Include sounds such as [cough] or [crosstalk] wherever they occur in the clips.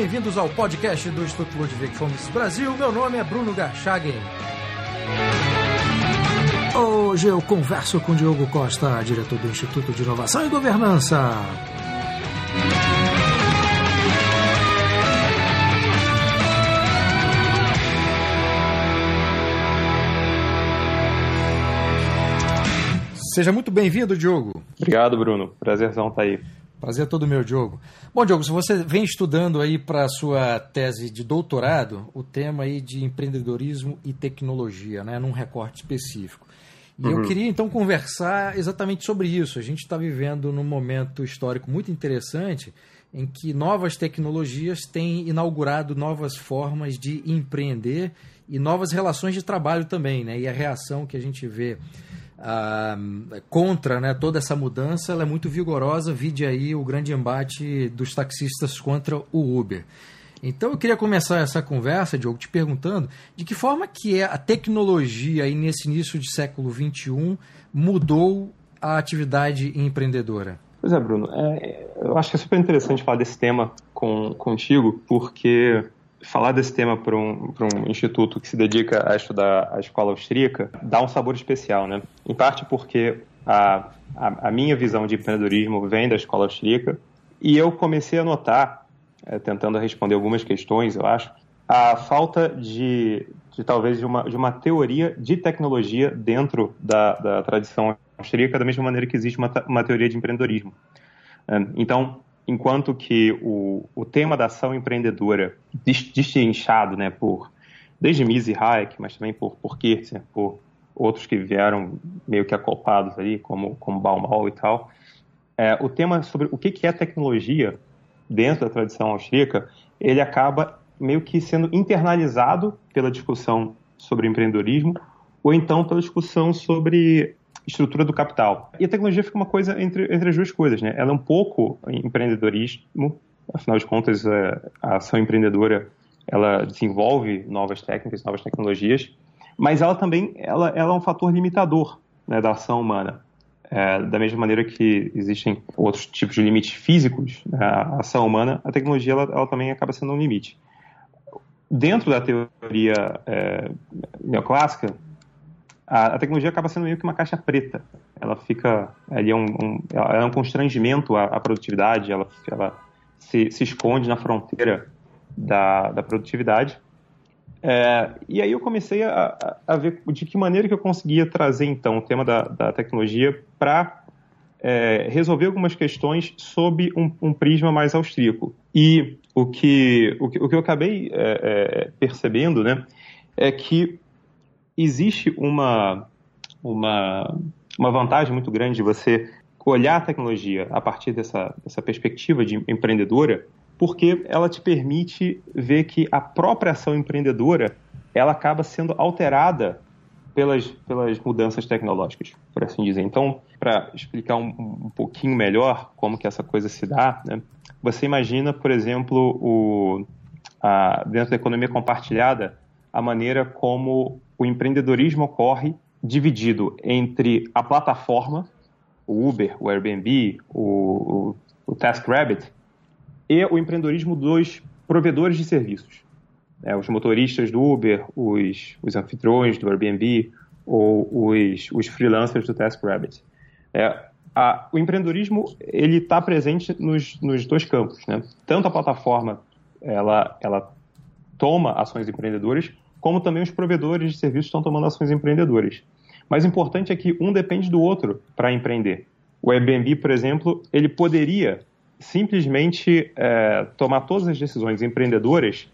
bem-vindos ao podcast do Instituto Ludwig Fomes Brasil. Meu nome é Bruno Garchagen. Hoje eu converso com Diogo Costa, diretor do Instituto de Inovação e Governança. Seja muito bem-vindo, Diogo. Obrigado, Bruno. Prazerzão estar tá aí. Prazer é todo meu, Diogo. Bom, Diogo, se você vem estudando aí para a sua tese de doutorado o tema aí de empreendedorismo e tecnologia, né, num recorte específico. E uhum. eu queria então conversar exatamente sobre isso. A gente está vivendo num momento histórico muito interessante em que novas tecnologias têm inaugurado novas formas de empreender e novas relações de trabalho também, né? E a reação que a gente vê contra né, toda essa mudança ela é muito vigorosa. Vide aí o grande embate dos taxistas contra o Uber. Então eu queria começar essa conversa, Diogo, te perguntando de que forma que é a tecnologia aí nesse início de século XXI mudou a atividade empreendedora. Pois é, Bruno. É, eu acho que é super interessante falar desse tema com, contigo, porque falar desse tema para um, um instituto que se dedica a estudar a escola austríaca dá um sabor especial, né? Em parte porque a, a, a minha visão de empreendedorismo vem da escola austríaca e eu comecei a notar, é, tentando responder algumas questões, eu acho, a falta de, de talvez de uma, de uma teoria de tecnologia dentro da, da tradição austríaca, da mesma maneira que existe uma, uma teoria de empreendedorismo. É, então, enquanto que o, o tema da ação empreendedora, destrinchado né, por, desde Mises e Hayek, mas também por, por Kirchner, por outros que vieram meio que acoplados ali, como, como Baumol e tal, é, o tema sobre o que, que é tecnologia dentro da tradição austríaca, ele acaba meio que sendo internalizado pela discussão sobre empreendedorismo ou então pela discussão sobre estrutura do capital. E a tecnologia fica uma coisa entre, entre as duas coisas, né? Ela é um pouco empreendedorismo, afinal de contas, é, a ação empreendedora ela desenvolve novas técnicas, novas tecnologias, mas ela também ela, ela é um fator limitador né, da ação humana. É, da mesma maneira que existem outros tipos de limites físicos né, à ação humana, a tecnologia ela, ela, também acaba sendo um limite. Dentro da teoria é, neoclássica, a, a, tecnologia acaba sendo meio que uma caixa preta. Ela fica, ali é um, um, ela é um constrangimento à, à produtividade, ela, ela se, se, esconde na fronteira da, da produtividade. É, e aí eu comecei a, a, ver de que maneira que eu conseguia trazer, então, o tema da, da tecnologia para é, resolver algumas questões sob um, um, prisma mais austríaco. E o que, o que, o que eu acabei é, é percebendo né, é que existe uma, uma, uma vantagem muito grande de você olhar a tecnologia a partir dessa, dessa perspectiva de empreendedora, porque ela te permite ver que a própria ação empreendedora ela acaba sendo alterada pelas, pelas mudanças tecnológicas, por assim dizer. Então, para explicar um, um, pouquinho melhor como que essa coisa se dá, né, você imagina, por exemplo, o, a, dentro da economia compartilhada, a maneira como o empreendedorismo ocorre dividido entre a plataforma, o Uber, o Airbnb, o, o, o TaskRabbit, e o empreendedorismo dos provedores de serviços. É, os motoristas do Uber, os, os anfitriões do Airbnb ou os, os freelancers do TaskRabbit. É, a, o empreendedorismo ele está presente nos, nos dois campos. Né? Tanto a plataforma ela, ela toma ações empreendedoras, como também os provedores de serviços estão tomando ações empreendedoras. Mas o importante é que um depende do outro para empreender. O Airbnb, por exemplo, ele poderia simplesmente é, tomar todas as decisões empreendedoras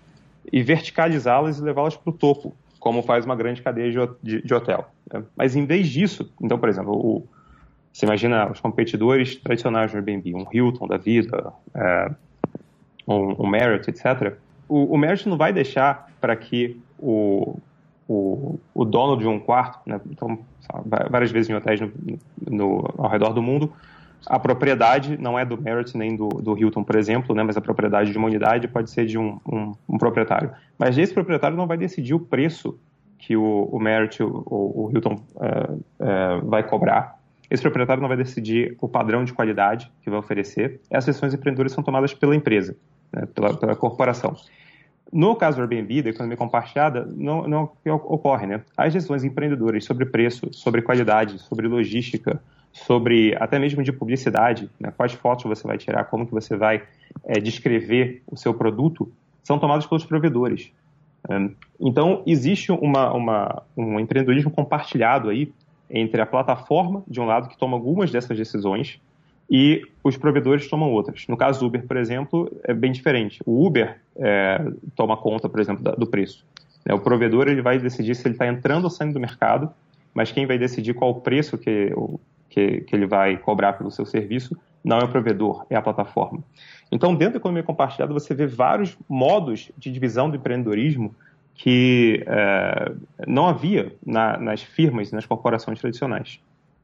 e verticalizá-las e levá-las para o topo, como faz uma grande cadeia de, de, hotel. Né? Mas em vez disso, então, por exemplo, o, você imagina os competidores tradicionais do Airbnb, um Hilton da vida, é, um, um Marriott, etc. O, o Marriott não vai deixar para que o, o, o, dono de um quarto, né, então, várias vezes em hotéis no, no, ao redor do mundo, a propriedade não é do Marriott nem do, do Hilton, por exemplo, né, mas a propriedade de uma unidade pode ser de um, um, um proprietário. Mas esse proprietário não vai decidir o preço que o, o Marriott ou o Hilton é, é, vai cobrar. Esse proprietário não vai decidir o padrão de qualidade que vai oferecer. Essas decisões empreendedoras são tomadas pela empresa. né, pela, pela corporação. No caso do Airbnb, da economia compartilhada, não, não ocorre, né? As decisões empreendedoras sobre preço, sobre qualidade, sobre logística, sobre até mesmo de publicidade, né? quais fotos você vai tirar, como que você vai é, descrever o seu produto, são tomadas pelos provedores. Então, existe uma, uma, um empreendedorismo compartilhado aí entre a plataforma, de um lado, que toma algumas dessas decisões, e os provedores tomam outras. No caso do Uber, por exemplo, é bem diferente. O Uber é, toma conta, por exemplo, do preço. É, o provedor ele vai decidir se ele está entrando ou saindo do mercado, mas quem vai decidir qual o preço que, que, que ele vai cobrar pelo seu serviço não é o provedor, é a plataforma. Então, dentro da economia compartilhada, você vê vários modos de divisão do empreendedorismo que é, não havia na, nas firmas, nas corporações tradicionais.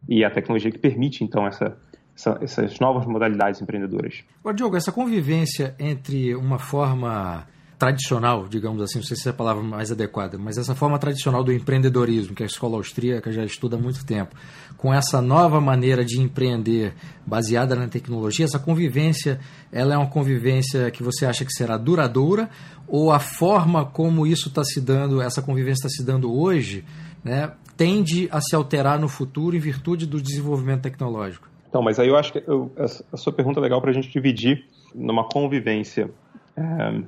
E a tecnologia que permite, então, essa, essa, essas novas modalidades empreendedoras. Agora, Diogo, essa convivência entre uma forma tradicional, digamos assim, não sei se é a palavra mais adequada, mas essa forma tradicional do empreendedorismo, que a escola austríaca já estuda há muito tempo, com essa nova maneira de empreender baseada na tecnologia, essa convivência, ela é uma convivência que você acha que será duradoura ou a forma como isso está se dando, essa convivência está se dando hoje, né, tende a se alterar no futuro em virtude do desenvolvimento tecnológico? Então, mas aí eu acho que eu, a, sua pergunta é legal para a gente dividir numa convivência é,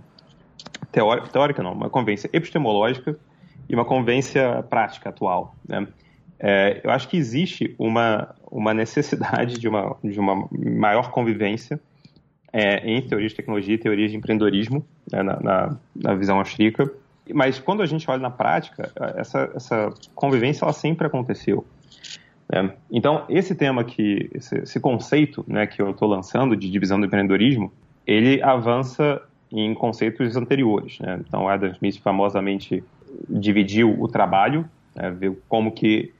teórica, teórica não, uma convivência epistemológica e uma convivência prática atual. Né? É, eu acho que existe uma, uma necessidade de uma, de uma maior convivência é, em teorias de tecnologia e teorias de empreendedorismo, né, na, na, na, visão austríaca. Mas quando a gente olha na prática, essa, essa convivência ela sempre aconteceu. Né? Então, esse tema que, esse, esse conceito né, que eu estou lançando de divisão do empreendedorismo, ele avança em conceitos anteriores. Né? Então, Adam Smith famosamente dividiu o trabalho, né? viu como que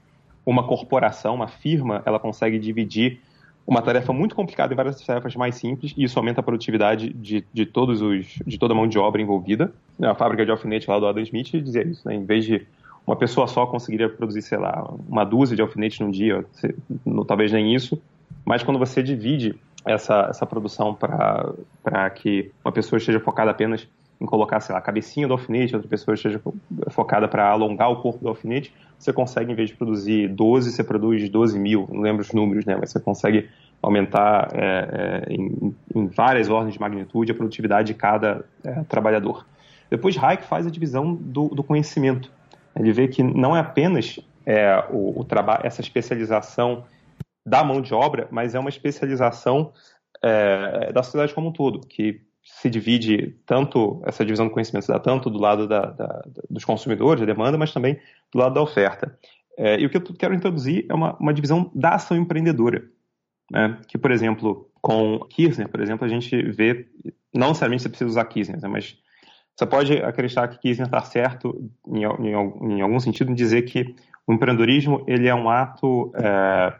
uma corporação, uma firma, ela consegue dividir uma tarefa muito complicada em várias tarefas mais simples e isso aumenta a produtividade de, de todos os de toda a mão de obra envolvida. A fábrica de alfinete lá do Adam Smith dizia isso, né? Em vez de uma pessoa só conseguiria produzir, sei lá, uma dúzia de alfinetes num dia, talvez nem isso, mas quando você divide essa, essa produção para que uma pessoa esteja focada apenas em colocar, sei lá, a cabecinha do alfinete, outra pessoa esteja focada para alongar o corpo do alfinete, você consegue, em vez de produzir 12, você produz 12 mil, não lembro os números, né, mas você consegue aumentar é, é, em, em, várias ordens de magnitude a produtividade de cada é, trabalhador. Depois, Hayek faz a divisão do, do, conhecimento. Ele vê que não é apenas é, o, o trabalho, essa especialização da mão de obra, mas é uma especialização é, da sociedade como um todo, que se divide tanto, essa divisão do conhecimento se dá tanto do lado da, da, dos consumidores, da demanda, mas também do lado da oferta. É, e o que eu quero introduzir é uma, uma divisão da ação empreendedora, né? que, por exemplo, com Kirchner, por exemplo, a gente vê, não necessariamente você precisa usar Kirchner, né? mas você pode acreditar que Kirchner está certo em, em, em, algum sentido em dizer que o empreendedorismo ele é um ato é,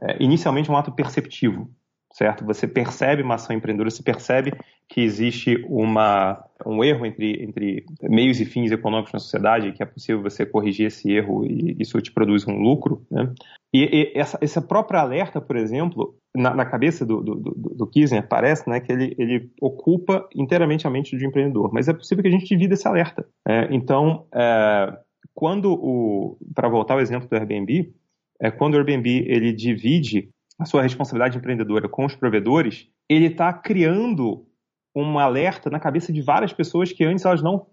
é, inicialmente um ato perceptivo, certo? Você percebe uma ação empreendedora, você percebe que existe uma, um erro entre, entre meios e fins econômicos na sociedade, que é possível você corrigir esse erro e isso te produz um lucro, né? E, e essa, essa própria alerta, por exemplo, na, na cabeça do, do, do, do Kirchner, parece né, que ele, ele ocupa inteiramente a mente do empreendedor, mas é possível que a gente divida esse alerta. Né? Então, é, quando o, para voltar ao exemplo do Airbnb, é, quando o Airbnb ele divide a sua responsabilidade empreendedora com os provedores, ele está criando um alerta na cabeça de várias pessoas que antes elas não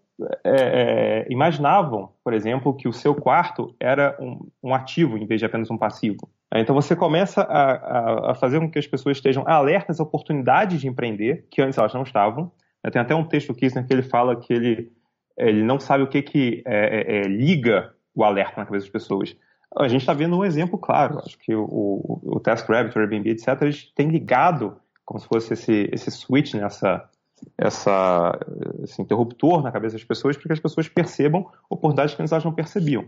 é, é, imaginavam, por exemplo, que o seu quarto era um, um, ativo em vez de apenas um passivo. Então você começa a, a, fazer com que as pessoas estejam alertas a oportunidades de empreender, que antes elas não estavam. Tem até um texto do Kirchner que ele fala que ele, ele não sabe o que, que é, é, é liga o alerta na cabeça das pessoas. A gente está vendo um exemplo claro. Acho que o, o, TaskRabbit, o Airbnb, etc., eles têm ligado como se fosse esse, esse switch, né, essa, essa, esse interruptor na cabeça das pessoas para que as pessoas percebam oportunidades que elas não percebiam.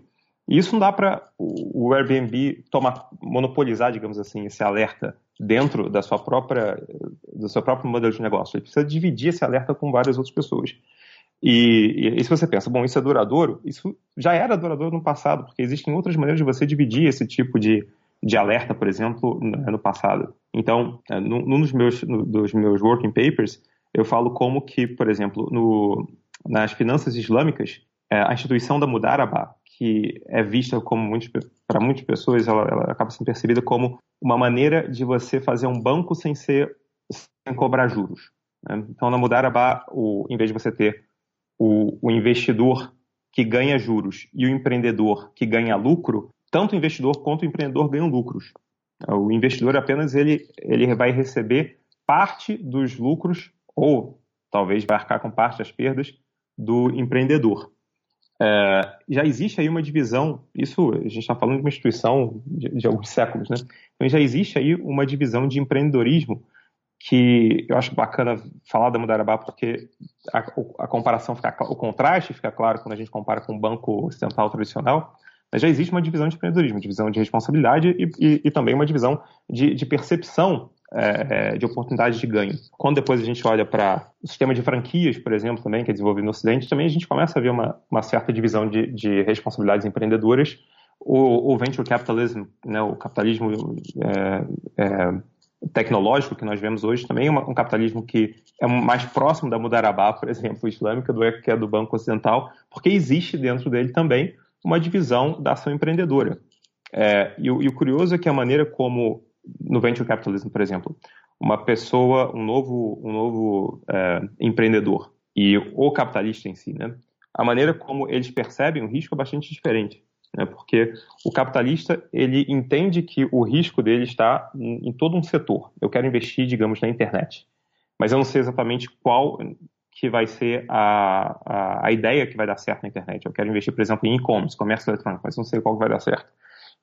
E isso não dá para o Airbnb tomar, monopolizar, digamos assim, esse alerta dentro da sua própria, do seu próprio modelo de negócio. Ele precisa dividir esse alerta com várias outras pessoas. E, e, se você pensa, bom, isso é duradouro, isso já era duradouro no passado, porque existem outras maneiras de você dividir esse tipo de, de alerta, por exemplo, no, no passado. Então, é, num dos meus, no, dos meus working papers, eu falo como que, por exemplo, no, nas finanças islâmicas, é, a instituição da Mudaraba, que é vista como para muitas pessoas, ela, ela, acaba sendo percebida como uma maneira de você fazer um banco sem ser sem cobrar juros. Né? Então, na Mudaraba, o, em vez de você ter o, o investidor que ganha juros e o empreendedor que ganha lucro, tanto o investidor quanto o empreendedor ganham lucros. O investidor apenas ele, ele vai receber parte dos lucros ou talvez vai arcar com parte das perdas do empreendedor. É, já existe aí uma divisão, isso a gente está falando de uma instituição de, de, alguns séculos, né? Então já existe aí uma divisão de empreendedorismo que eu acho bacana falar da Mudarabá porque a, a, comparação fica, o contraste fica claro quando a gente compara com o banco ocidental tradicional, mas já existe uma divisão de empreendedorismo, divisão de responsabilidade e, e, e também uma divisão de, de percepção é, é, de oportunidade de ganho. Quando depois a gente olha para o sistema de franquias, por exemplo, também, que é desenvolvido no Ocidente, também a gente começa a ver uma, uma certa divisão de, de responsabilidades empreendedoras. O, o, venture capitalism, né, o capitalismo é, é, tecnológico que nós vemos hoje, também uma, um capitalismo que é mais próximo da Mudarabá, por exemplo, islâmica, do que é do Banco Ocidental, porque existe dentro dele também uma divisão da ação empreendedora. É, e, e, o curioso é que a maneira como no venture capitalism, por exemplo, uma pessoa, um novo, um novo é, empreendedor e o capitalista em si, né? A maneira como eles percebem o risco é bastante diferente, né? Porque o capitalista ele entende que o risco dele está em, todo um setor. Eu quero investir, digamos, na internet, mas eu não sei exatamente qual que vai ser a, a, a ideia que vai dar certo na internet. Eu quero investir, por exemplo, em e-commerce, comércio eletrônico, mas não sei qual vai dar certo.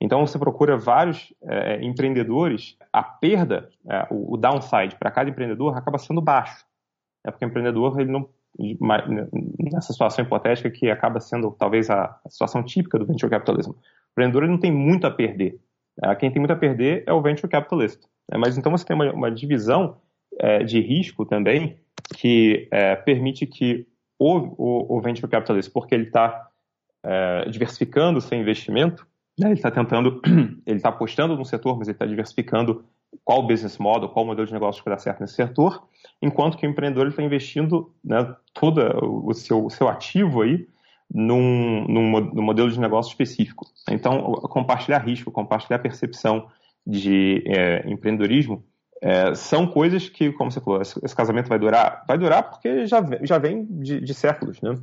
Então você procura vários é, empreendedores, a perda, é, o, o, downside para cada empreendedor acaba sendo baixo. É porque o empreendedor, ele não, nessa situação hipotética que acaba sendo talvez a, situação típica do venture capitalismo, o empreendedor não tem muito a perder. É, quem tem muito a perder é o venture capitalist. É, mas então você tem uma, uma divisão é, de risco também que é, permite que o, o, o, venture capitalist, porque ele está é, diversificando seu investimento, né? Ele está tentando, [clears throat] ele está apostando no setor, mas ele está diversificando qual o business model, qual o modelo de negócio que dar certo nesse setor, enquanto que o empreendedor está investindo né, todo o seu, o seu ativo aí num, num, num, modelo de negócio específico. Então, compartilhar risco, compartilhar percepção de é, empreendedorismo é, são coisas que, como você falou, esse, esse, casamento vai durar? Vai durar porque já, já vem de, de séculos, né?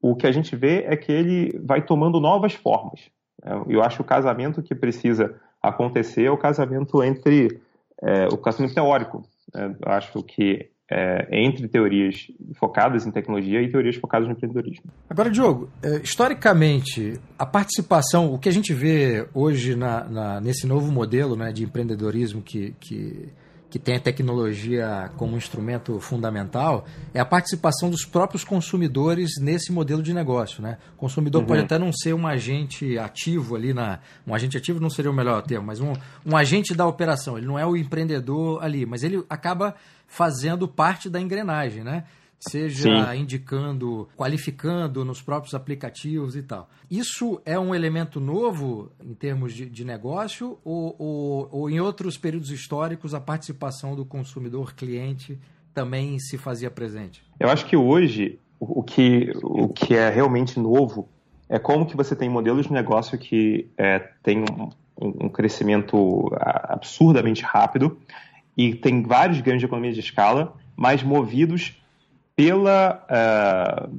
O que a gente vê é que ele vai tomando novas formas. É, eu acho que o casamento que precisa acontecer é o casamento entre é, o casamento teórico. É, eu acho que é, entre teorias focadas em tecnologia e teorias focadas no empreendedorismo. Agora, Diogo, é, historicamente, a participação, o que a gente vê hoje na, na, nesse novo modelo né, de empreendedorismo que, que que tem a tecnologia como instrumento fundamental, é a participação dos próprios consumidores nesse modelo de negócio. Né? O consumidor uhum. pode até não ser um agente ativo ali na. Um agente ativo não seria o melhor termo, mas um, um agente da operação. Ele não é o empreendedor ali, mas ele acaba fazendo parte da engrenagem, né? Seja Sim. indicando, qualificando nos próprios aplicativos e tal. Isso é um elemento novo em termos de, de negócio ou, ou, ou, em outros períodos históricos a participação do consumidor cliente também se fazia presente? Eu acho que hoje o que, o que é realmente novo é como que você tem modelos de negócio que é, tem um, um crescimento absurdamente rápido e tem vários ganhos de economia de escala, mas movidos pela, uh,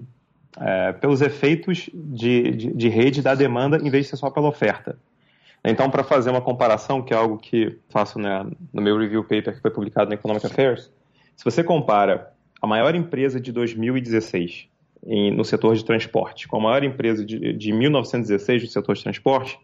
uh, pelos efeitos de, de, de, rede da demanda em vez de ser só pela oferta. Então, para fazer uma comparação, que é algo que faço né, no meu review paper que foi publicado na Economic Affairs, se você compara a maior empresa de 2016 em, no setor de transporte com a maior empresa de, de 1916 no setor de transporte,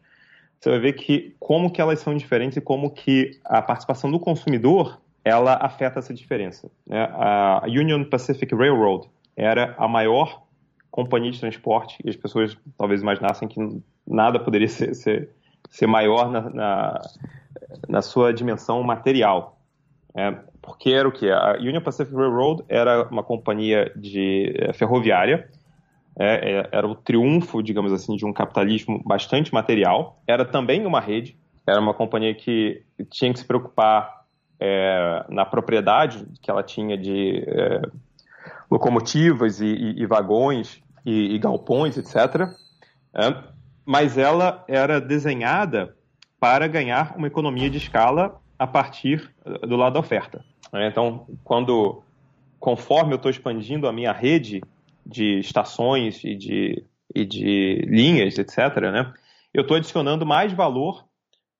você vai ver que como que elas são diferentes e como que a participação do consumidor ela afeta essa diferença. Né? A Union Pacific Railroad era a maior companhia de transporte e as pessoas talvez imaginassem que nada poderia ser, ser, ser maior na, na, na, sua dimensão material. Né? porque era o que? A Union Pacific Railroad era uma companhia de é, ferroviária, é, é, era o triunfo, digamos assim, de um capitalismo bastante material. Era também uma rede, era uma companhia que tinha que se preocupar é, na propriedade que ela tinha de, é, locomotivas e, e, e vagões e, galpões, etc. É, mas ela era desenhada para ganhar uma economia de escala a partir do lado da oferta. É, então, quando conforme eu estou expandindo a minha rede de estações e de, e de linhas, etc., né, eu estou adicionando mais valor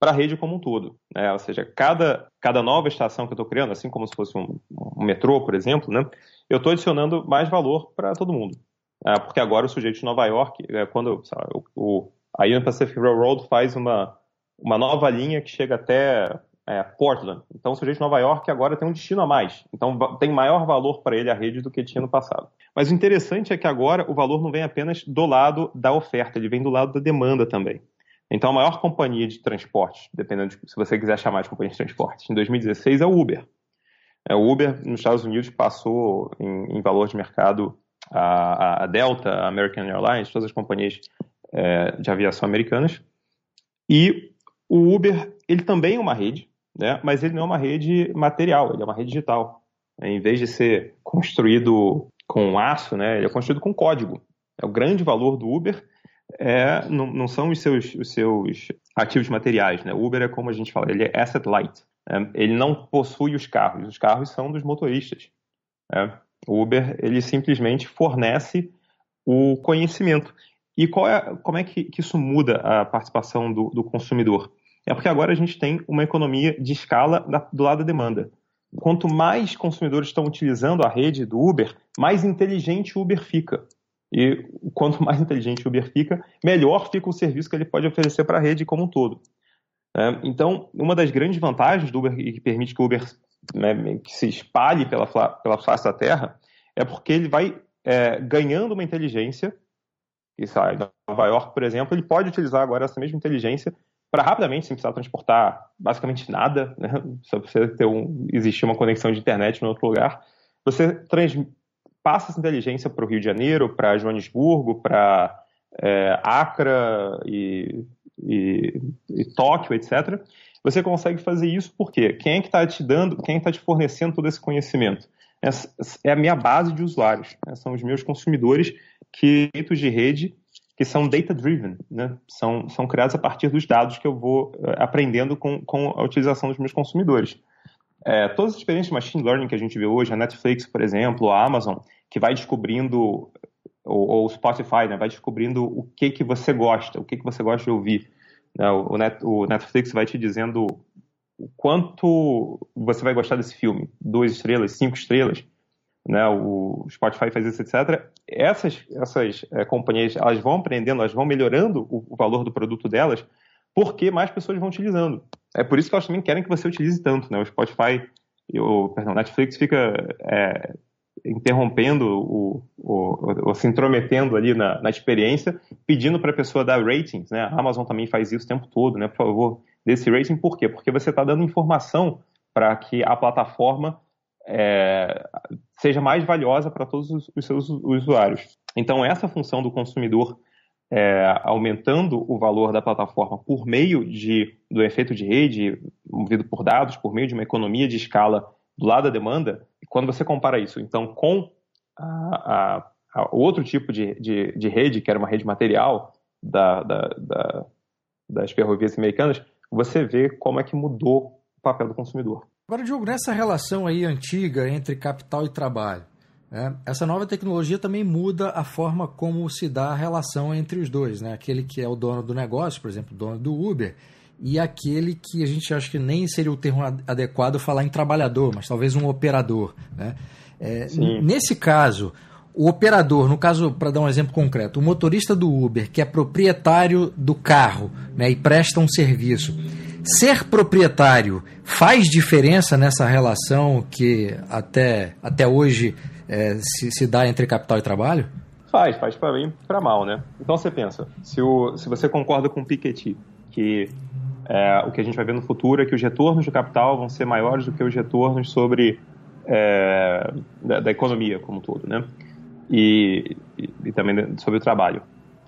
para a rede como um todo. Né? Ou seja, cada, cada nova estação que eu estou criando, assim como se fosse um, um metrô, por exemplo, né, eu estou adicionando mais valor para todo mundo. É, porque agora o sujeito de Nova York, é, quando o, o, a Union Pacific Railroad faz uma, uma nova linha que chega até é, Portland. Então, o sujeito de Nova York agora tem um destino a mais. Então, tem maior valor para ele a rede do que tinha no passado. Mas o interessante é que agora o valor não vem apenas do lado da oferta, ele vem do lado da demanda também. Então, a maior companhia de transporte, dependendo de, se você quiser chamar de companhia de transporte, em 2016 é o Uber. É, o Uber, nos Estados Unidos, passou em, em valor de mercado a, a, Delta, a American Airlines, todas as companhias é, de aviação americanas. E o Uber, ele também é uma rede, né? mas ele não é uma rede material, ele é uma rede digital. Em vez de ser construído com aço, né, ele é construído com código. É o grande valor do Uber é, não, não são os seus, os seus ativos materiais. Né? O Uber é como a gente fala, ele é asset light. Né? Ele não possui os carros, os carros são dos motoristas. Né? O Uber ele simplesmente fornece o conhecimento. E é, como é que, que isso muda a participação do, do consumidor? É porque agora a gente tem uma economia de escala da, do lado da demanda. Quanto mais consumidores estão utilizando a rede do Uber, mais inteligente o Uber fica. E quanto [laughs] mais inteligente o Uber fica, melhor fica o serviço que ele pode oferecer para a rede como um todo. É, então, uma das grandes vantagens do Uber e que permite que o Uber né, que se espalhe pela, pela face da Terra é porque ele vai é, ganhando uma inteligência. E sai em Nova York, por exemplo, ele pode utilizar agora essa mesma inteligência para rapidamente, sem precisar transportar basicamente nada, né? só precisa ter um, existir uma conexão de internet em outro lugar, você trans, passa essa inteligência para o Rio de Janeiro, para Joanesburgo, para é, Acre e, e, e, Tóquio, etc. Você consegue fazer isso porque quem é que está te dando, quem está te fornecendo todo esse conhecimento? Essa é a minha base de usuários, né? são os meus consumidores que de rede que são data-driven, né? são, são criados a partir dos dados que eu vou uh, aprendendo com, com a utilização dos meus consumidores. É, todas as experiências de machine learning que a gente vê hoje, a Netflix, por exemplo, a Amazon, que vai descobrindo, ou o Spotify, né, vai descobrindo o que, que você gosta, o que, que você gosta de ouvir. Né? O, Net, o Netflix vai te dizendo o quanto você vai gostar desse filme, duas estrelas, cinco estrelas, né, o Spotify faz isso, etc. Essas, essas é, companhias elas vão aprendendo, elas vão melhorando o, o, valor do produto delas, porque mais pessoas vão utilizando. É por isso que elas também querem que você utilize tanto. Né? O Spotify, o perdão, Netflix fica é, interrompendo o, o, o, se intrometendo ali na, na experiência, pedindo para a pessoa dar ratings. Né? A Amazon também faz isso o tempo todo, né? Por favor, desse rating. Por quê? Porque você está dando informação para que a plataforma é, seja mais valiosa para todos os, os, seus usuários. Então, essa função do consumidor é, aumentando o valor da plataforma por meio de, do efeito de rede, movido por dados, por meio de uma economia de escala do lado da demanda, quando você compara isso, então, com a, a, a outro tipo de, de, de, rede, que era uma rede material da, da, da, das ferrovias americanas, você vê como é que mudou o papel do consumidor. Agora, Diogo, nessa relação aí antiga entre capital e trabalho, né, essa nova tecnologia também muda a forma como se dá a relação entre os dois. Né? Aquele que é o dono do negócio, por exemplo, o dono do Uber, e aquele que a gente acha que nem seria o termo adequado falar em trabalhador, mas talvez um operador. Né? É, nesse caso, o operador, no caso, para dar um exemplo concreto, o motorista do Uber, que é proprietário do carro né, e presta um serviço, Ser proprietário faz diferença nessa relação que até, até hoje é, se, se dá entre capital e trabalho? Faz, faz para bem e para mal, né? Então você pensa, se, o, se você concorda com o Piketty, que é, o que a gente vai ver no futuro é que os retornos do capital vão ser maiores do que os retornos sobre é, da, da, economia como um todo, né? E, e, e, também sobre o trabalho.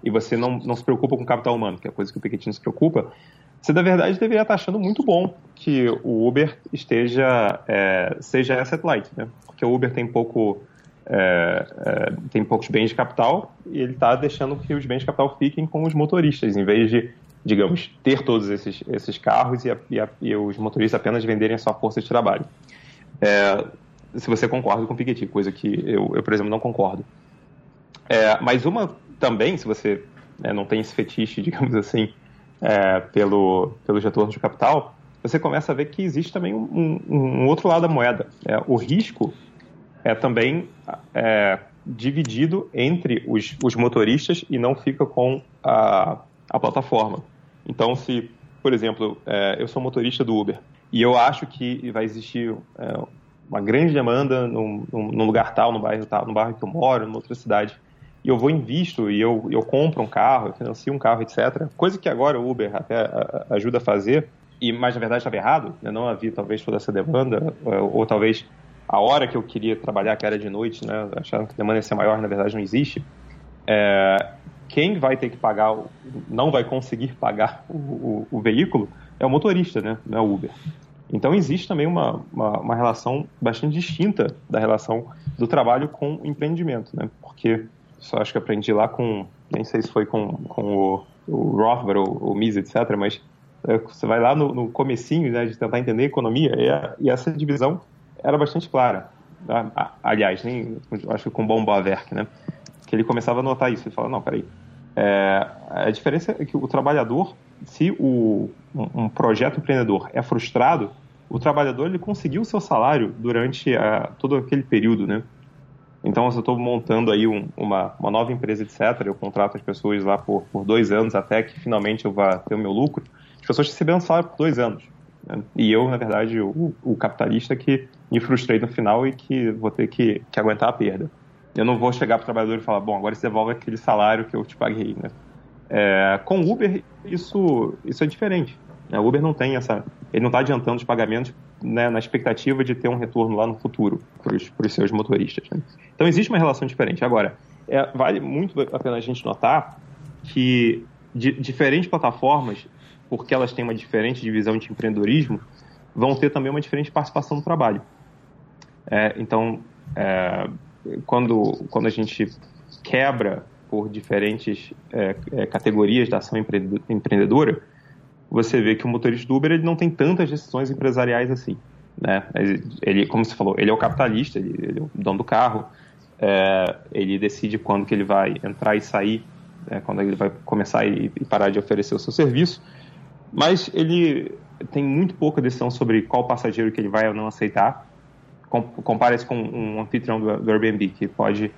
E você não, não se preocupa com o capital humano, que é a coisa que o Piketty não se preocupa você na verdade deveria estar achando muito bom que o Uber esteja é, seja asset light, né? Porque o Uber tem pouco é, é, tem poucos bens de capital e ele está deixando que os bens de capital fiquem com os motoristas, em vez de, digamos, ter todos esses, esses carros e, a, e, a, e os motoristas apenas venderem a sua força de trabalho. É, se você concorda com o Piketty, coisa que eu, eu por exemplo, não concordo. É, mas uma também, se você né, não tem esse fetiche, [laughs] digamos assim, é, pelo, pelos retornos de capital, você começa a ver que existe também um, um, um outro lado da moeda. É, o risco é também é, dividido entre os, os, motoristas e não fica com a, a plataforma. Então, se, por exemplo, é, eu sou motorista do Uber e eu acho que vai existir é, uma grande demanda num, num, lugar tal, no bairro tal, no bairro que eu moro, numa outra cidade, e eu vou invisto e eu, eu compro um carro, eu financio um carro, etc. Coisa que agora o Uber até ajuda a fazer, e mas na verdade estava errado, né? não havia talvez toda essa demanda, ou, ou, talvez a hora que eu queria trabalhar, que era de noite, né? que demanda ia ser maior, na verdade não existe. É, quem vai ter que pagar, não vai conseguir [laughs] pagar o, o, o veículo é o motorista, né? não é o Uber. Então existe também uma, uma, uma, relação bastante distinta da relação do trabalho com o empreendimento, né? Porque só acho que aprendi lá com, nem sei se foi com, com o, o Rothbard ou o Mises, etc., mas é, você vai lá no, no comecinho né, de tentar entender economia e, a, e essa divisão era bastante clara. Aliás, nem, acho que com Bom Bawerk, né? Que ele começava a notar isso. Ele fala, não, peraí, é, a diferença é que o trabalhador, se o, um, um projeto empreendedor é frustrado, o trabalhador ele conseguiu o seu salário durante a, todo aquele período, né? Então, se eu estou montando aí um, uma, uma nova empresa, etc., eu contrato as pessoas lá por, por dois anos até que finalmente eu vá ter o meu lucro, as pessoas recebendo salário por dois anos. Né? E eu, na verdade, o, o, capitalista que me frustrei no final e que vou ter que, que aguentar a perda. Eu não vou chegar para o trabalhador e falar, bom, agora você devolve aquele salário que eu te paguei, né? É, com o Uber, isso, isso é diferente. Né? O Uber não tem essa. Ele não está adiantando os pagamentos né, na expectativa de ter um retorno lá no futuro para os seus motoristas. Né? Então existe uma relação diferente. Agora, é, vale muito a pena a gente notar que de, diferentes plataformas, porque elas têm uma diferente divisão de empreendedorismo, vão ter também uma diferente participação no trabalho. É, então, é, quando, quando a gente quebra por diferentes é, é, categorias da ação empreendedora, você vê que o motorista do Uber ele não tem tantas decisões empresariais assim. Né? Ele, como você falou, ele é o capitalista, ele, ele é o dono do carro, é, ele decide quando que ele vai entrar e sair, né? quando ele vai começar e, e, parar de oferecer o seu serviço, mas ele tem muito pouca decisão sobre qual passageiro que ele vai ou não aceitar. Compara isso com um anfitrião do, do Airbnb, que pode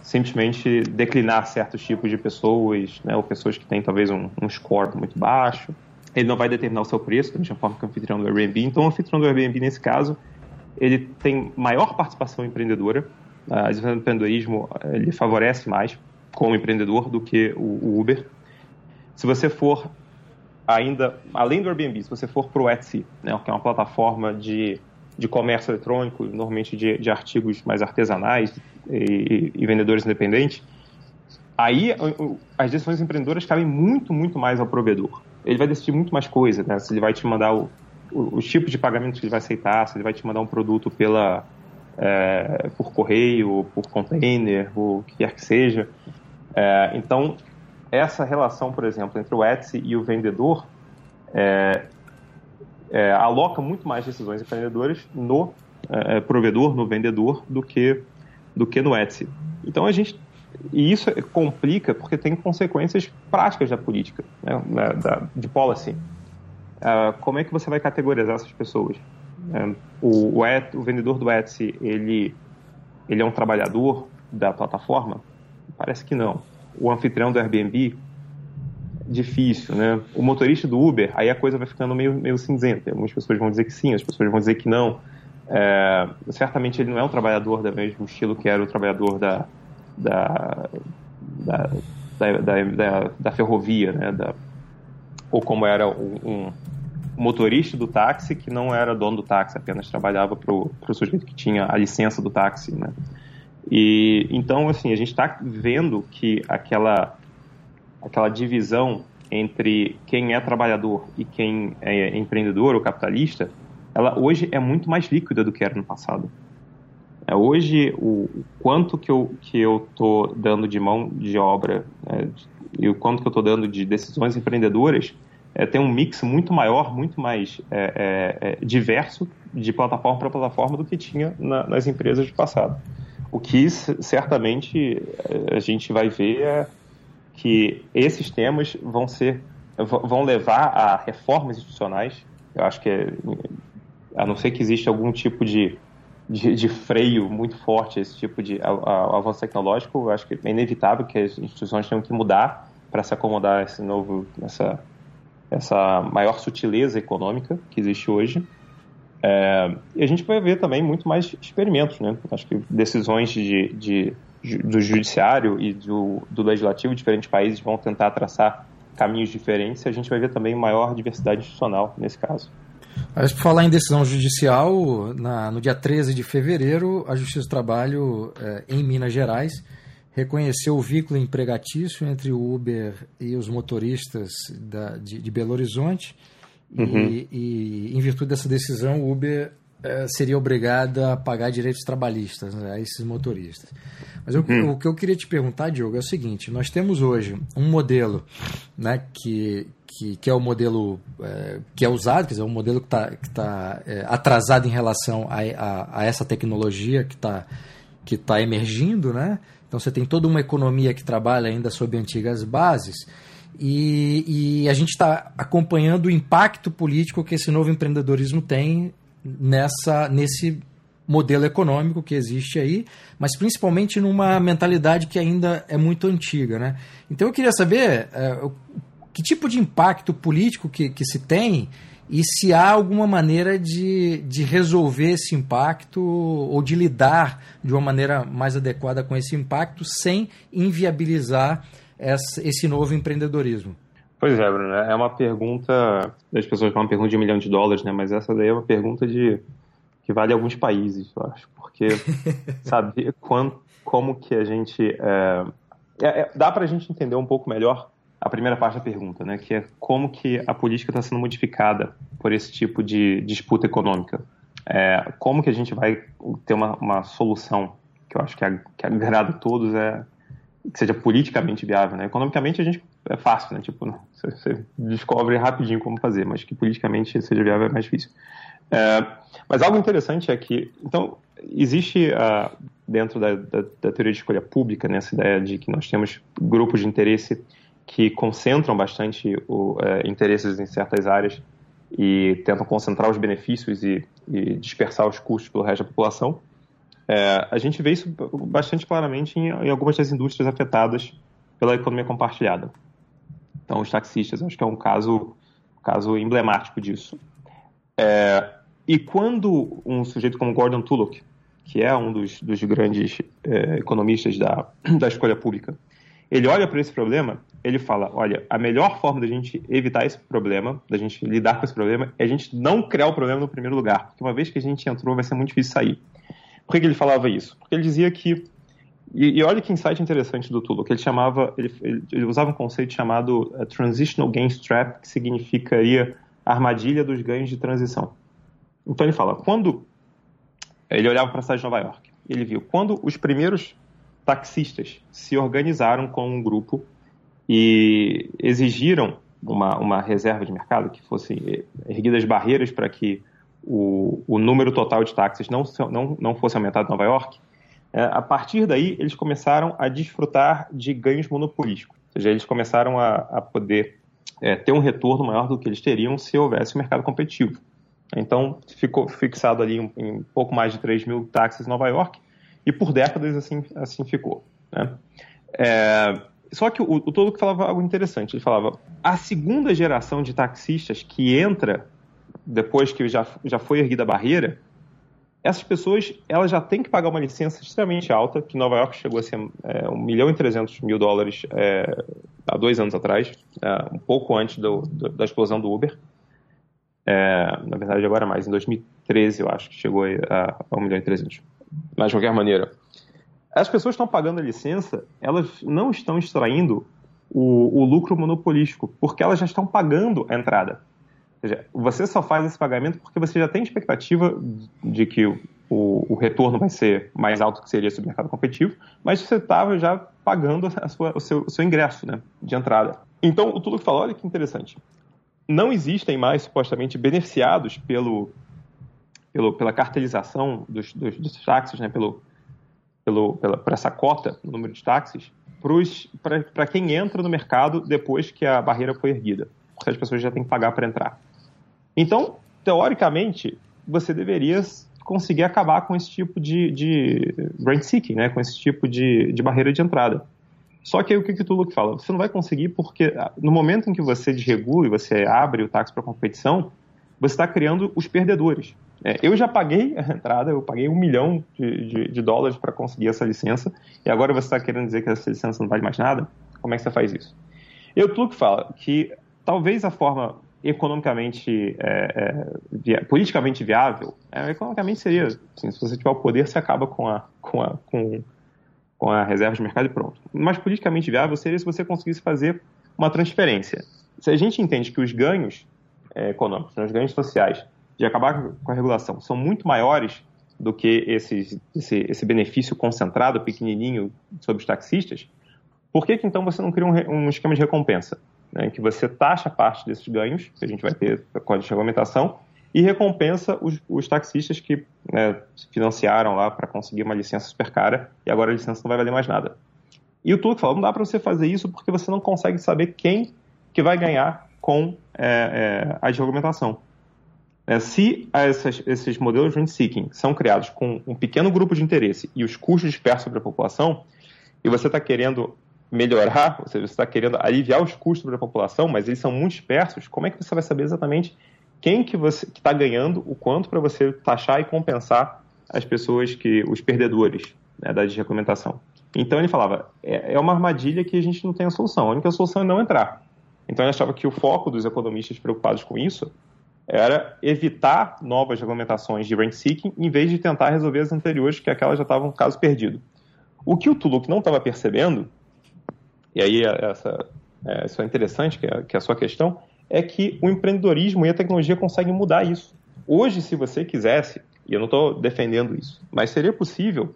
simplesmente declinar certos tipos de pessoas, né, ou pessoas que têm talvez um, um score muito baixo, ele não vai determinar o seu preço, da mesma forma que o anfitrião do Airbnb. Então, o anfitrião do Airbnb, nesse caso, ele tem maior participação empreendedora. A do empreendedorismo ele favorece mais como empreendedor do que o, Uber. Se você for ainda, além do Airbnb, se você for para o Etsy, né, que é uma plataforma de, de comércio eletrônico, normalmente de, de artigos mais artesanais e, e vendedores independentes, aí as decisões empreendedoras cabem muito, muito mais ao provedor ele vai decidir muito mais coisa, né? Se ele vai te mandar o, o, os tipos de pagamentos que ele vai aceitar, se ele vai te mandar um produto pela é, por correio, por container, o que quer que seja. É, então, essa relação, por exemplo, entre o Etsy e o vendedor é, é aloca muito mais decisões empreendedoras no é, provedor, no vendedor, do que, do que no Etsy. Então, a gente e isso complica porque tem consequências práticas da política, né, da, de policy. Uh, como é que você vai categorizar essas pessoas? Uh, o, o, Et, o, vendedor do Etsy, ele, ele é um trabalhador da plataforma? Parece que não. O anfitrião do Airbnb? Difícil, né? O motorista do Uber, aí a coisa vai ficando meio, meio cinzenta. Algumas pessoas vão dizer que sim, as pessoas vão dizer que não. É, certamente ele não é um trabalhador do mesmo estilo que era o trabalhador da, da, da, da, da, da ferrovia, né? Da, ou como era um, um, motorista do táxi que não era dono do táxi, apenas trabalhava para o sujeito que tinha a licença do táxi, né? E então assim a gente está vendo que aquela aquela divisão entre quem é trabalhador e quem é empreendedor ou capitalista, ela hoje é muito mais líquida do que era no passado. É, hoje, o, quanto que eu que eu tô dando de mão de obra é, e o quanto que eu estou dando de decisões empreendedoras é, tem um mix muito maior, muito mais é, é, é diverso de plataforma para plataforma do que tinha na, nas empresas do passado. O que certamente é, a gente vai ver é que esses temas vão ser vão levar a reformas institucionais. Eu acho que, é, a não ser que exista algum tipo de, de, de freio muito forte, esse tipo de a, a, avanço tecnológico, eu acho que é inevitável que as instituições tenham que mudar para se acomodar a esse novo, essa, essa maior sutileza econômica que existe hoje. É, e a gente vai ver também muito mais experimentos, né? Acho que decisões de, de do judiciário e do, do legislativo de diferentes países vão tentar traçar caminhos diferentes e a gente vai ver também maior diversidade institucional nesse caso. Mas por falar em decisão judicial, na, no dia 13 de fevereiro, a Justiça do Trabalho é, em Minas Gerais reconheceu o vínculo empregatício entre o Uber e os motoristas da, de, de, Belo Horizonte uhum. e, e, em virtude dessa decisão, o Uber é, seria obrigada a pagar direitos trabalhistas né, a esses motoristas. Mas eu, hum. o que eu queria te perguntar, Diogo, é o seguinte: nós temos hoje um modelo né, que, que, que é o modelo é, que é usado, quer dizer, um modelo que está que tá, é, atrasado em relação a, a, a essa tecnologia que está que tá emergindo, né? Então você tem toda uma economia que trabalha ainda sob antigas bases. E, e a gente está acompanhando o impacto político que esse novo empreendedorismo tem nessa, nesse modelo econômico que existe aí, mas principalmente numa mentalidade que ainda é muito antiga. Né? Então eu queria saber é, que tipo de impacto político que, que se tem e se há alguma maneira de, de resolver esse impacto ou de lidar de uma maneira mais adequada com esse impacto sem inviabilizar esse novo empreendedorismo. Pois é, Bruno, é uma pergunta, as pessoas falam uma pergunta de um milhão de dólares, né? Mas essa daí é uma pergunta de que vale alguns países, eu acho, porque [laughs] saber como que a gente é, é, é, dá para a gente entender um pouco melhor a primeira parte da pergunta, né? Que é como que a política está sendo modificada por esse tipo de disputa econômica. É, como que a gente vai ter uma, uma solução que eu acho que, a, que agrada a todos é que seja politicamente viável, né? Economicamente a gente é fácil, né? Tipo, você, descobre rapidinho como fazer, mas que politicamente seja viável é mais difícil. É, mas algo interessante é que, então, existe uh, dentro da, da, da, teoria de escolha pública né, ideia de que nós temos grupos de interesse que concentram bastante o, uh, interesses em certas áreas e tentam concentrar os benefícios e, e dispersar os custos pelo resto da população. É, a gente vê isso bastante claramente em, em, algumas das indústrias afetadas pela economia compartilhada. Então, os taxistas, acho que é um caso, caso emblemático disso. É, e quando um sujeito como Gordon Tullock, que é um dos, dos grandes é, economistas da, [clears throat] da escolha pública, ele olha para esse problema, ele fala: olha, a melhor forma da gente evitar esse problema, da gente lidar com esse problema, é a gente não criar o problema no primeiro lugar, porque uma vez que a gente entrou, vai ser muito difícil sair. Por que, que ele falava isso? Porque ele dizia que. E, e olha que insight interessante do Tulo, que ele chamava. Ele, ele, ele usava um conceito chamado uh, Transitional Gains Trap, que significaria armadilha dos ganhos de transição. Então ele fala: quando. Ele olhava para a cidade de Nova York, ele viu quando os primeiros taxistas se organizaram com um grupo e exigiram uma, uma reserva de mercado, que fossem erguidas barreiras para que o, o número total de táxis não, não, não fosse aumentado em Nova York, é, a partir daí eles começaram a desfrutar de ganhos monopolísticos. Ou seja, eles começaram a, a poder é, ter um retorno maior do que eles teriam se houvesse um mercado competitivo. Então, ficou fixado ali em, em pouco mais de 3 mil táxis em Nova York, e por décadas assim, assim ficou. Né? É, só que o, o Todo falava algo interessante. Ele falava: a segunda geração de taxistas que entra depois que já, já foi erguida a barreira, essas pessoas elas já têm que pagar uma licença extremamente alta, que Nova York chegou a ser é, 1 milhão e 300 mil dólares é, há dois anos atrás, é, um pouco antes do, do, da explosão do Uber. É, na verdade, agora mais, em 2013 eu acho que chegou a, a 1 milhão e 300. Mas, de qualquer maneira, as pessoas estão pagando a licença, elas não estão extraindo o, o lucro monopolístico, porque elas já estão pagando a entrada. Ou seja, você só faz esse pagamento porque você já tem expectativa de que o, o, retorno vai ser mais alto que seria se o mercado competitivo, mas você estava já pagando sua, o, seu, o, seu, ingresso né, de entrada. Então, o Tulo falou, olha que interessante, não existem mais supostamente beneficiados pelo, pelo pela cartelização dos, dos, dos táxis, né, pelo, pelo, pela, por essa cota no número de táxis, para quem entra no mercado depois que a barreira foi erguida, porque as pessoas já têm que pagar para entrar. Então, teoricamente, você deveria conseguir acabar com esse tipo de, de brand seeking, né? com esse tipo de, de barreira de entrada. Só que aí o que, que o Luke fala? Você não vai conseguir porque ah, no momento em que você desregula e você abre o táxi para competição, você está criando os perdedores. É, eu já paguei a entrada, eu paguei um milhão de, de, de dólares para conseguir essa licença, e agora você está querendo dizer que essa licença não vale mais nada? Como é que você faz isso? E o Luke fala que talvez a forma economicamente, é, é, politicamente viável, é, economicamente seria, assim, se você tiver o poder, você acaba com a, com, a, com, com a reserva de mercado e pronto. Mas politicamente viável seria se você conseguisse fazer uma transferência. Se a gente entende que os ganhos é, econômicos, né, os ganhos sociais de acabar com a regulação são muito maiores do que esse, esse benefício concentrado, pequenininho, sobre os taxistas, por que, que então você não cria um, um esquema de recompensa? Né, em que você taxa parte desses ganhos, que a gente vai ter com a regulamentação, e recompensa os, os taxistas que né, financiaram lá para conseguir uma licença super cara e agora a licença não vai valer mais nada. E o Tuque falou, não dá para você fazer isso porque você não consegue saber quem que vai ganhar com é, é, a desregulamentação. É, se essas, esses modelos de rent-seeking são criados com um pequeno grupo de interesse e os custos dispersos sobre a população, e você está querendo melhorar, ou seja, você está querendo aliviar os custos para a população, mas eles são muito dispersos, como é que você vai saber exatamente quem que você está ganhando, o quanto para você taxar e compensar as pessoas que, os perdedores né, da desregulamentação? Então ele falava, é, é uma armadilha que a gente não tem a solução, a única solução é não entrar. Então ele achava que o foco dos economistas preocupados com isso era evitar novas regulamentações de rent seeking em vez de tentar resolver as anteriores, que aquelas já estavam caso perdido. O que o Tuluk não estava percebendo e aí essa, é, isso é interessante, que é, que é a sua questão, é que o empreendedorismo e a tecnologia conseguem mudar isso. Hoje, se você quisesse, e eu não estou defendendo isso, mas seria possível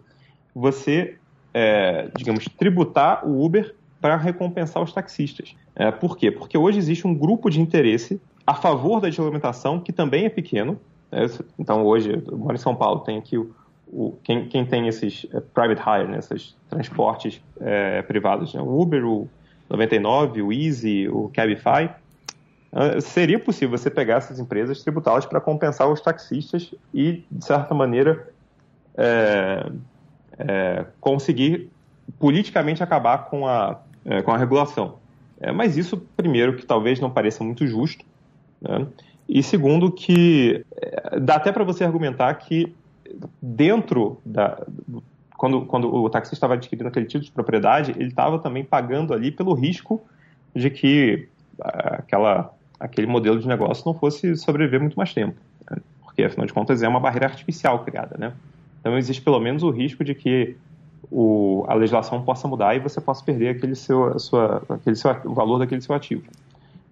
você, é, digamos, tributar o Uber para recompensar os taxistas. É, por quê? Porque hoje existe um grupo de interesse a favor da desregulamentação que também é pequeno. Né? Então, hoje, eu moro em São Paulo, tem aqui o, o, quem, quem, tem esses é, private hire, né, esses transportes é, privados, né, o Uber, o 99, o Easy, o Cabify, uh, seria possível você pegar essas empresas, tributá-las para compensar os taxistas e, de certa maneira, é, é, conseguir politicamente acabar com a, é, com a regulação. É, mas isso, primeiro, que talvez não pareça muito justo, né? e segundo, que dá até para você argumentar que dentro da. Quando, quando o taxista estava adquirindo aquele título de propriedade, ele estava também pagando ali pelo risco de que ah, aquela, aquele modelo de negócio não fosse sobreviver muito mais tempo. Né? Porque, afinal de contas, é uma barreira artificial criada. Né? Então, existe pelo menos o risco de que o, a legislação possa mudar e você possa perder aquele seu, sua, aquele seu, o valor daquele seu ativo.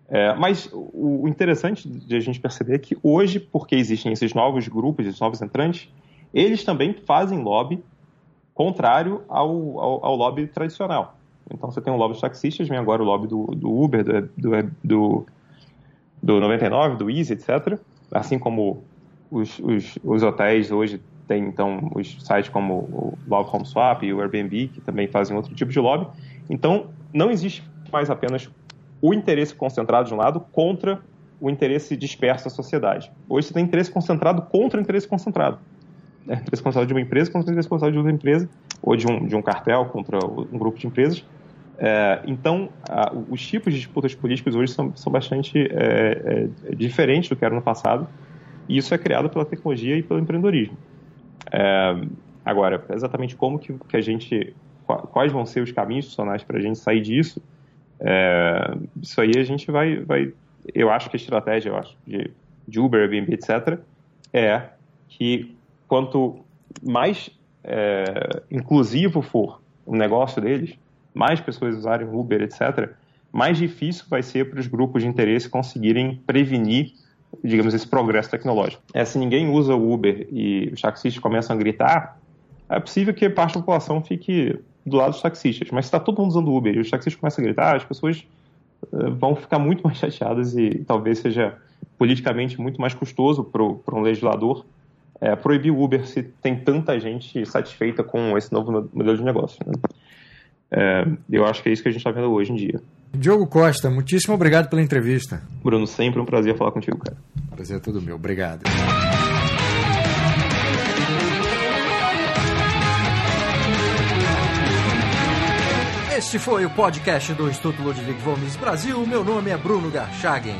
É, mas o, o interessante de a gente perceber é que hoje, porque existem esses novos grupos, esses novos entrantes, eles também fazem lobby contrário ao, ao, ao lobby tradicional. Então você tem um lobby dos taxistas, vem agora o lobby do, do Uber, do, do, do, do 99, do Easy, etc. Assim como os, os, os hotéis hoje têm então os sites como o Love Home Swap e o Airbnb, que também fazem outro tipo de lobby. Então não existe mais apenas o interesse concentrado de um lado contra o interesse disperso da sociedade. Hoje você tem interesse concentrado contra o interesse concentrado é, responsável de uma empresa contra o responsável de outra empresa, ou de um, de um cartel contra um grupo de empresas. É, então, a, os tipos de disputas políticas hoje são, são bastante é, é, diferentes do que era no passado, e isso é criado pela tecnologia e pelo empreendedorismo. É, agora, exatamente como que, que, a gente, quais vão ser os caminhos funcionais para a gente sair disso, é, isso aí a gente vai, vai, eu acho que a estratégia, eu acho, de, de Uber, Airbnb, etc., é que quanto mais é, inclusivo for o negócio deles, mais pessoas usarem Uber, etc., mais difícil vai ser para os grupos de interesse conseguirem prevenir digamos, esse progresso tecnológico. É, se ninguém usa o Uber e os taxistas começam a gritar, é possível que parte da população fique do lado dos taxistas. Mas se está todo mundo usando o Uber e os taxistas começam a gritar, as pessoas uh, vão ficar muito [laughs] mais chateadas e talvez seja politicamente muito mais custoso para um legislador é, proibir o Uber se tem tanta gente satisfeita com esse novo modelo de negócio. Né? É, eu acho que é isso que a gente está vendo hoje em dia. Diogo Costa, muitíssimo obrigado pela entrevista. Bruno, sempre um prazer falar contigo, cara. Prazer é todo meu. Obrigado. Este foi o podcast do Instituto Ludwig Gomes Brasil. Meu nome é Bruno Garchagen.